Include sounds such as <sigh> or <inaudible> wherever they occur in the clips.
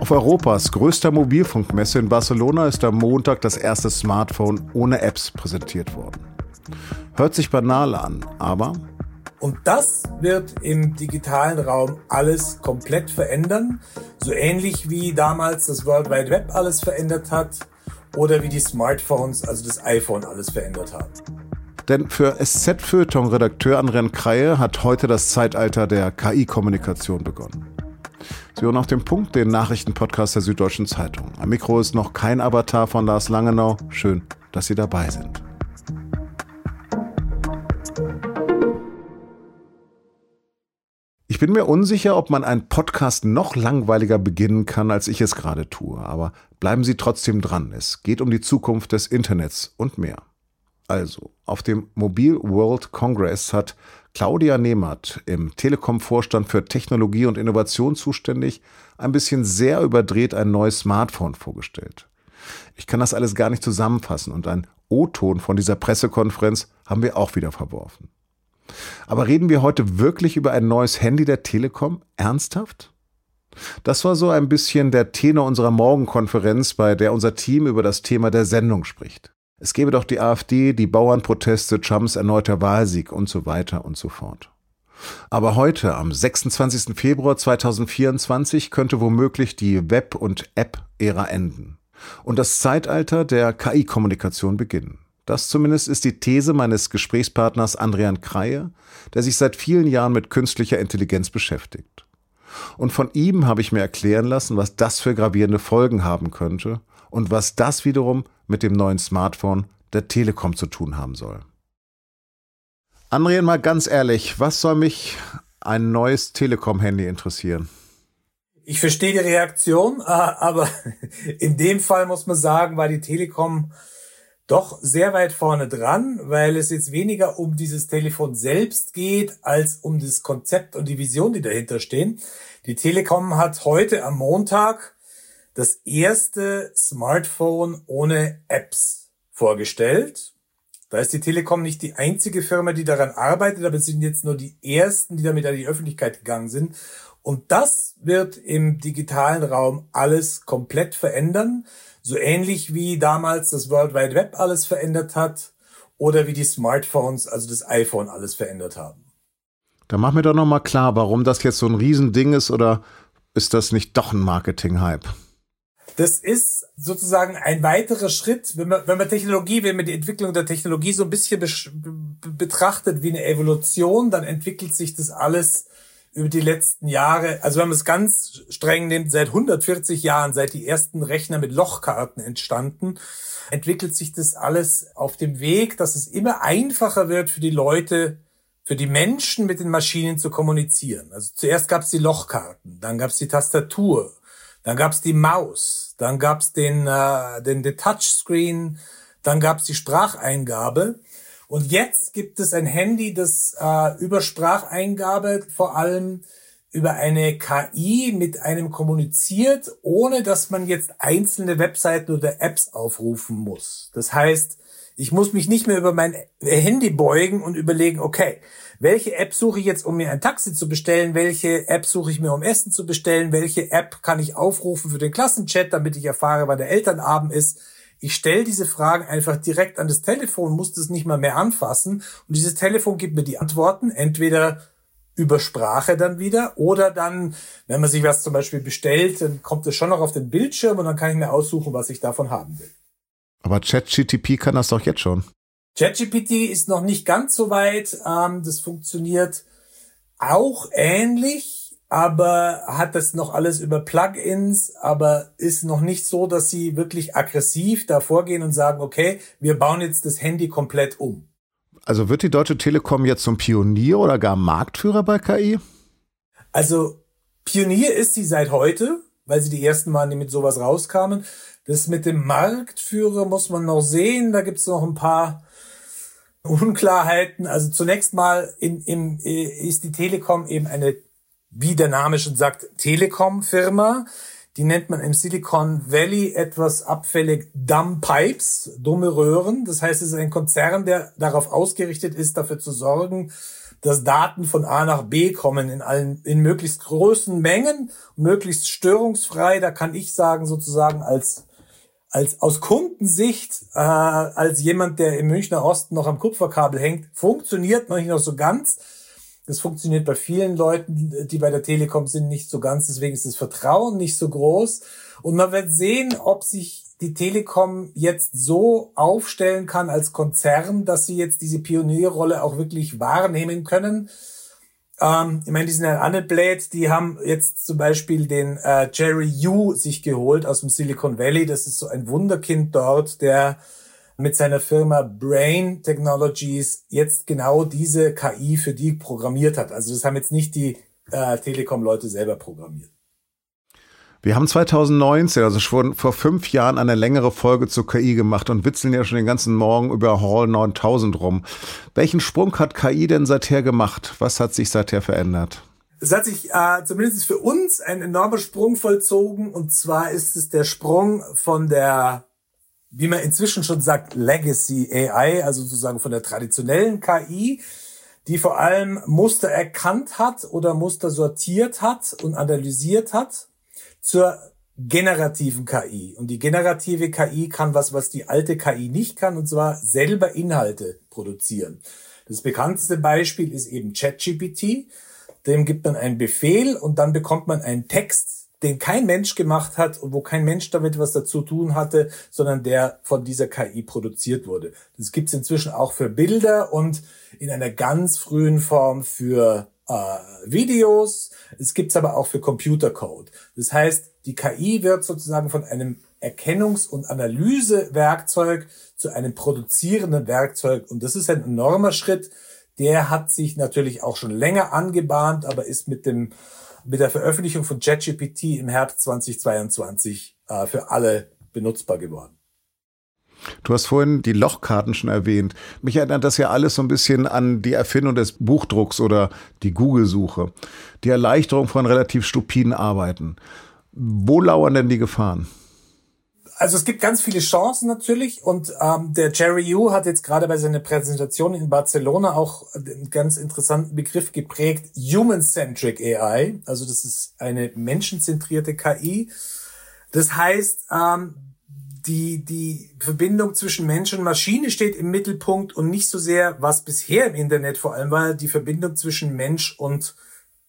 Auf Europas größter Mobilfunkmesse in Barcelona ist am Montag das erste Smartphone ohne Apps präsentiert worden. Hört sich banal an, aber und das wird im digitalen Raum alles komplett verändern. So ähnlich wie damals das World Wide Web alles verändert hat oder wie die Smartphones, also das iPhone alles verändert haben. Denn für SZ-Feuilleton-Redakteur Andrian Kreie hat heute das Zeitalter der KI-Kommunikation begonnen. Sie hören auf dem Punkt den Nachrichtenpodcast der Süddeutschen Zeitung. Am Mikro ist noch kein Avatar von Lars Langenau. Schön, dass Sie dabei sind. Ich bin mir unsicher, ob man einen Podcast noch langweiliger beginnen kann, als ich es gerade tue. Aber bleiben Sie trotzdem dran. Es geht um die Zukunft des Internets und mehr. Also, auf dem Mobile World Congress hat Claudia Nehmert, im Telekom-Vorstand für Technologie und Innovation zuständig, ein bisschen sehr überdreht ein neues Smartphone vorgestellt. Ich kann das alles gar nicht zusammenfassen und ein O-Ton von dieser Pressekonferenz haben wir auch wieder verworfen. Aber reden wir heute wirklich über ein neues Handy der Telekom? Ernsthaft? Das war so ein bisschen der Tenor unserer Morgenkonferenz, bei der unser Team über das Thema der Sendung spricht. Es gäbe doch die AfD, die Bauernproteste, Trumps erneuter Wahlsieg und so weiter und so fort. Aber heute, am 26. Februar 2024, könnte womöglich die Web- und App-Ära enden und das Zeitalter der KI-Kommunikation beginnen. Das zumindest ist die These meines Gesprächspartners Andrian Kreie, der sich seit vielen Jahren mit künstlicher Intelligenz beschäftigt. Und von ihm habe ich mir erklären lassen, was das für gravierende Folgen haben könnte und was das wiederum mit dem neuen Smartphone der Telekom zu tun haben soll. Andrian, mal ganz ehrlich, was soll mich ein neues Telekom-Handy interessieren? Ich verstehe die Reaktion, <laughs> aber in dem Fall muss man sagen, war die Telekom doch sehr weit vorne dran, weil es jetzt weniger um dieses Telefon selbst geht, als um das Konzept und die Vision, die dahinter stehen. Die Telekom hat heute am Montag das erste Smartphone ohne Apps vorgestellt. Da ist die Telekom nicht die einzige Firma, die daran arbeitet, aber es sind jetzt nur die ersten, die damit an die Öffentlichkeit gegangen sind. Und das wird im digitalen Raum alles komplett verändern. So ähnlich wie damals das World Wide Web alles verändert hat oder wie die Smartphones, also das iPhone alles verändert haben. Da mach mir doch nochmal klar, warum das jetzt so ein Riesending ist oder ist das nicht doch ein Marketing-Hype? Das ist sozusagen ein weiterer Schritt, wenn man, wenn man Technologie, wenn man die Entwicklung der Technologie so ein bisschen betrachtet wie eine Evolution, dann entwickelt sich das alles über die letzten Jahre, also wenn man es ganz streng nimmt, seit 140 Jahren, seit die ersten Rechner mit Lochkarten entstanden, entwickelt sich das alles auf dem Weg, dass es immer einfacher wird für die Leute, für die Menschen mit den Maschinen zu kommunizieren. Also zuerst gab es die Lochkarten, dann gab es die Tastatur, dann gab es die Maus, dann gab es den, äh, den, den Touchscreen, dann gab es die Spracheingabe. Und jetzt gibt es ein Handy, das äh, über Spracheingabe vor allem über eine KI mit einem kommuniziert, ohne dass man jetzt einzelne Webseiten oder Apps aufrufen muss. Das heißt, ich muss mich nicht mehr über mein Handy beugen und überlegen, okay, welche App suche ich jetzt, um mir ein Taxi zu bestellen? Welche App suche ich mir, um Essen zu bestellen? Welche App kann ich aufrufen für den Klassenchat, damit ich erfahre, wann der Elternabend ist? Ich stelle diese Fragen einfach direkt an das Telefon, muss das nicht mal mehr anfassen. Und dieses Telefon gibt mir die Antworten, entweder über Sprache dann wieder oder dann, wenn man sich was zum Beispiel bestellt, dann kommt es schon noch auf den Bildschirm und dann kann ich mir aussuchen, was ich davon haben will. Aber ChatGTP kann das doch jetzt schon. ChatGPT ist noch nicht ganz so weit. Ähm, das funktioniert auch ähnlich aber hat das noch alles über Plugins, aber ist noch nicht so, dass sie wirklich aggressiv da vorgehen und sagen, okay, wir bauen jetzt das Handy komplett um. Also wird die Deutsche Telekom jetzt zum Pionier oder gar Marktführer bei KI? Also Pionier ist sie seit heute, weil sie die ersten Mal mit sowas rauskamen. Das mit dem Marktführer muss man noch sehen. Da gibt es noch ein paar Unklarheiten. Also zunächst mal in, in, ist die Telekom eben eine wie der Name schon sagt, Telekom-Firma. Die nennt man im Silicon Valley etwas abfällig Dumb Pipes, dumme Röhren. Das heißt, es ist ein Konzern, der darauf ausgerichtet ist, dafür zu sorgen, dass Daten von A nach B kommen in allen, in möglichst großen Mengen, möglichst störungsfrei. Da kann ich sagen, sozusagen als als aus Kundensicht, äh, als jemand, der im Münchner Osten noch am Kupferkabel hängt, funktioniert noch nicht noch so ganz. Das funktioniert bei vielen Leuten, die bei der Telekom sind, nicht so ganz. Deswegen ist das Vertrauen nicht so groß. Und man wird sehen, ob sich die Telekom jetzt so aufstellen kann als Konzern, dass sie jetzt diese Pionierrolle auch wirklich wahrnehmen können. Ähm, ich meine, die sind ja Annelblade, die haben jetzt zum Beispiel den äh, Jerry Yu sich geholt aus dem Silicon Valley. Das ist so ein Wunderkind dort, der mit seiner Firma Brain Technologies jetzt genau diese KI für die programmiert hat. Also das haben jetzt nicht die äh, Telekom-Leute selber programmiert. Wir haben 2019, also schon vor fünf Jahren, eine längere Folge zur KI gemacht und witzeln ja schon den ganzen Morgen über Hall 9000 rum. Welchen Sprung hat KI denn seither gemacht? Was hat sich seither verändert? Es hat sich äh, zumindest für uns ein enormer Sprung vollzogen und zwar ist es der Sprung von der, wie man inzwischen schon sagt, Legacy AI, also sozusagen von der traditionellen KI, die vor allem Muster erkannt hat oder Muster sortiert hat und analysiert hat zur generativen KI. Und die generative KI kann was, was die alte KI nicht kann, und zwar selber Inhalte produzieren. Das bekannteste Beispiel ist eben ChatGPT. Dem gibt man einen Befehl und dann bekommt man einen Text, den kein Mensch gemacht hat und wo kein Mensch damit was dazu tun hatte, sondern der von dieser KI produziert wurde. Das gibt es inzwischen auch für Bilder und in einer ganz frühen Form für äh, Videos. Es gibt's aber auch für Computercode. Das heißt, die KI wird sozusagen von einem Erkennungs- und Analysewerkzeug zu einem produzierenden Werkzeug. Und das ist ein enormer Schritt. Der hat sich natürlich auch schon länger angebahnt, aber ist mit dem mit der Veröffentlichung von ChatGPT im Herbst 2022 äh, für alle benutzbar geworden. Du hast vorhin die Lochkarten schon erwähnt. Mich erinnert das ja alles so ein bisschen an die Erfindung des Buchdrucks oder die Google-Suche. Die Erleichterung von relativ stupiden Arbeiten. Wo lauern denn die Gefahren? Also es gibt ganz viele Chancen natürlich und ähm, der Jerry Yu hat jetzt gerade bei seiner Präsentation in Barcelona auch einen ganz interessanten Begriff geprägt, Human-Centric AI. Also das ist eine menschenzentrierte KI. Das heißt, ähm, die, die Verbindung zwischen Mensch und Maschine steht im Mittelpunkt und nicht so sehr, was bisher im Internet vor allem war, die Verbindung zwischen Mensch und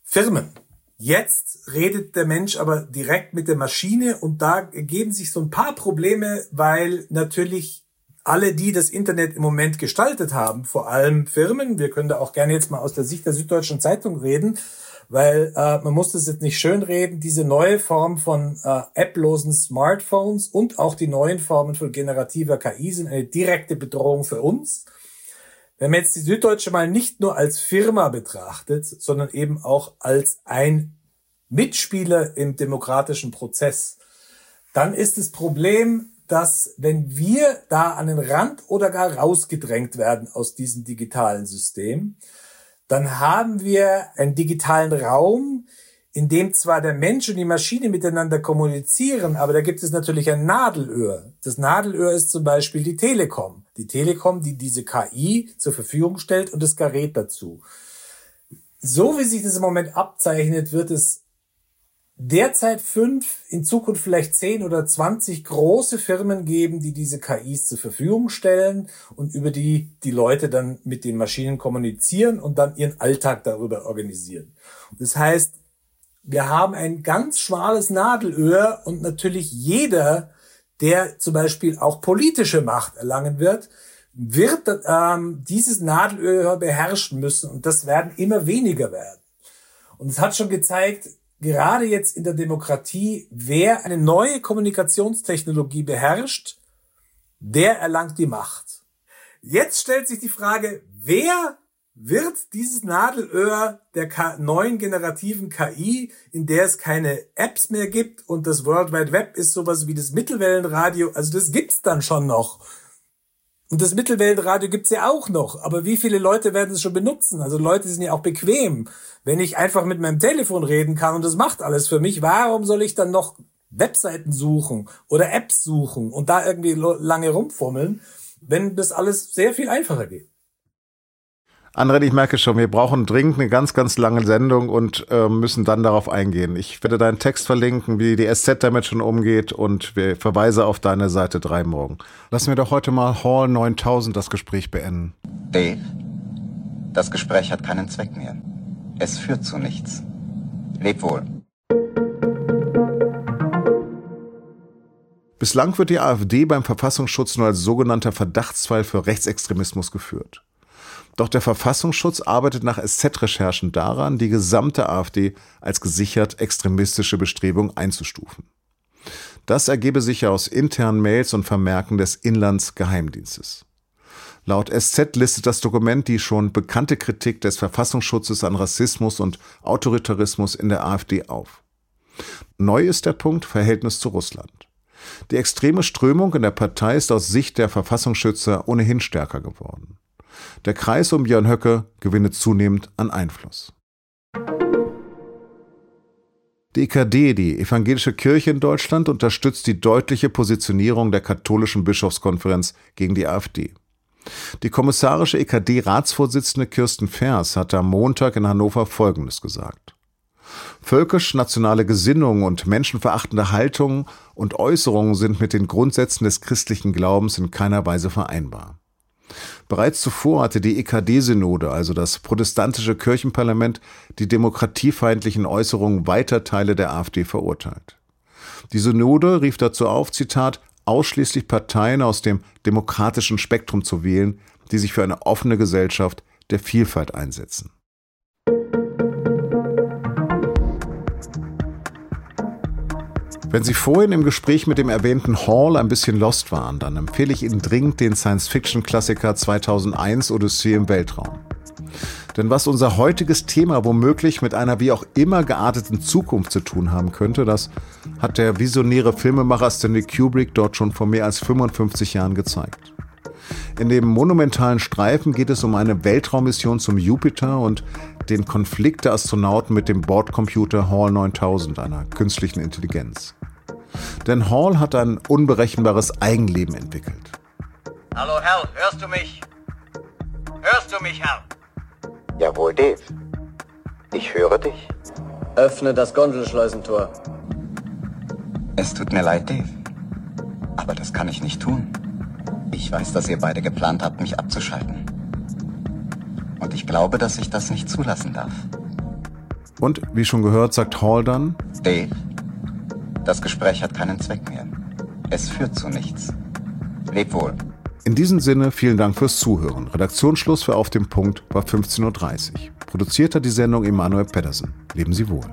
Firmen. Jetzt redet der Mensch aber direkt mit der Maschine und da ergeben sich so ein paar Probleme, weil natürlich alle, die das Internet im Moment gestaltet haben, vor allem Firmen, wir können da auch gerne jetzt mal aus der Sicht der Süddeutschen Zeitung reden, weil äh, man muss das jetzt nicht schönreden, diese neue Form von äh, applosen Smartphones und auch die neuen Formen von generativer KI sind eine direkte Bedrohung für uns. Wenn man jetzt die Süddeutsche mal nicht nur als Firma betrachtet, sondern eben auch als ein Mitspieler im demokratischen Prozess, dann ist das Problem, dass wenn wir da an den Rand oder gar rausgedrängt werden aus diesem digitalen System, dann haben wir einen digitalen Raum, in dem zwar der Mensch und die Maschine miteinander kommunizieren, aber da gibt es natürlich ein Nadelöhr. Das Nadelöhr ist zum Beispiel die Telekom. Die Telekom, die diese KI zur Verfügung stellt und das Gerät dazu. So wie sich das im Moment abzeichnet, wird es derzeit fünf, in Zukunft vielleicht zehn oder zwanzig große Firmen geben, die diese KIs zur Verfügung stellen und über die die Leute dann mit den Maschinen kommunizieren und dann ihren Alltag darüber organisieren. Das heißt, wir haben ein ganz schmales Nadelöhr und natürlich jeder, der zum Beispiel auch politische Macht erlangen wird, wird ähm, dieses Nadelöhr beherrschen müssen und das werden immer weniger werden. Und es hat schon gezeigt, gerade jetzt in der Demokratie, wer eine neue Kommunikationstechnologie beherrscht, der erlangt die Macht. Jetzt stellt sich die Frage, wer wird dieses Nadelöhr der neuen generativen KI, in der es keine Apps mehr gibt und das World Wide Web ist sowas wie das Mittelwellenradio, also das gibt's dann schon noch. Und das Mittelweltradio gibt's ja auch noch. Aber wie viele Leute werden es schon benutzen? Also Leute sind ja auch bequem. Wenn ich einfach mit meinem Telefon reden kann und das macht alles für mich, warum soll ich dann noch Webseiten suchen oder Apps suchen und da irgendwie lange rumfummeln, wenn das alles sehr viel einfacher geht? André, ich merke schon, wir brauchen dringend eine ganz, ganz lange Sendung und äh, müssen dann darauf eingehen. Ich werde deinen Text verlinken, wie die SZ damit schon umgeht und wir verweise auf deine Seite 3 morgen. Lassen wir doch heute mal Hall 9000 das Gespräch beenden. Dave, das Gespräch hat keinen Zweck mehr. Es führt zu nichts. Leb wohl. Bislang wird die AfD beim Verfassungsschutz nur als sogenannter Verdachtsfall für Rechtsextremismus geführt. Doch der Verfassungsschutz arbeitet nach SZ-Recherchen daran, die gesamte AfD als gesichert extremistische Bestrebung einzustufen. Das ergebe sich ja aus internen Mails und Vermerken des Inlandsgeheimdienstes. Laut SZ listet das Dokument die schon bekannte Kritik des Verfassungsschutzes an Rassismus und Autoritarismus in der AfD auf. Neu ist der Punkt Verhältnis zu Russland. Die extreme Strömung in der Partei ist aus Sicht der Verfassungsschützer ohnehin stärker geworden. Der Kreis um Björn Höcke gewinne zunehmend an Einfluss. Die EKD, die Evangelische Kirche in Deutschland, unterstützt die deutliche Positionierung der katholischen Bischofskonferenz gegen die AfD. Die kommissarische EKD-Ratsvorsitzende Kirsten Vers hat am Montag in Hannover Folgendes gesagt. Völkisch-nationale Gesinnung und menschenverachtende Haltungen und Äußerungen sind mit den Grundsätzen des christlichen Glaubens in keiner Weise vereinbar. Bereits zuvor hatte die EKD-Synode, also das protestantische Kirchenparlament, die demokratiefeindlichen Äußerungen weiter Teile der AfD verurteilt. Die Synode rief dazu auf, Zitat, ausschließlich Parteien aus dem demokratischen Spektrum zu wählen, die sich für eine offene Gesellschaft der Vielfalt einsetzen. Wenn Sie vorhin im Gespräch mit dem erwähnten Hall ein bisschen lost waren, dann empfehle ich Ihnen dringend den Science-Fiction-Klassiker 2001 Odyssee im Weltraum. Denn was unser heutiges Thema womöglich mit einer wie auch immer gearteten Zukunft zu tun haben könnte, das hat der visionäre Filmemacher Stanley Kubrick dort schon vor mehr als 55 Jahren gezeigt. In dem monumentalen Streifen geht es um eine Weltraummission zum Jupiter und den Konflikt der Astronauten mit dem Bordcomputer Hall 9000, einer künstlichen Intelligenz. Denn Hall hat ein unberechenbares Eigenleben entwickelt. Hallo Hal, hörst du mich? Hörst du mich, Hal? Jawohl, Dave. Ich höre dich. Öffne das Gondelschleusentor. Es tut mir leid, Dave. Aber das kann ich nicht tun. Ich weiß, dass ihr beide geplant habt, mich abzuschalten. Und ich glaube, dass ich das nicht zulassen darf. Und wie schon gehört, sagt Hall dann, Dave, das Gespräch hat keinen Zweck mehr. Es führt zu nichts. Leb wohl. In diesem Sinne vielen Dank fürs Zuhören. Redaktionsschluss für Auf dem Punkt war 15.30 Uhr. Produziert hat die Sendung Emanuel Pedersen. Leben Sie wohl.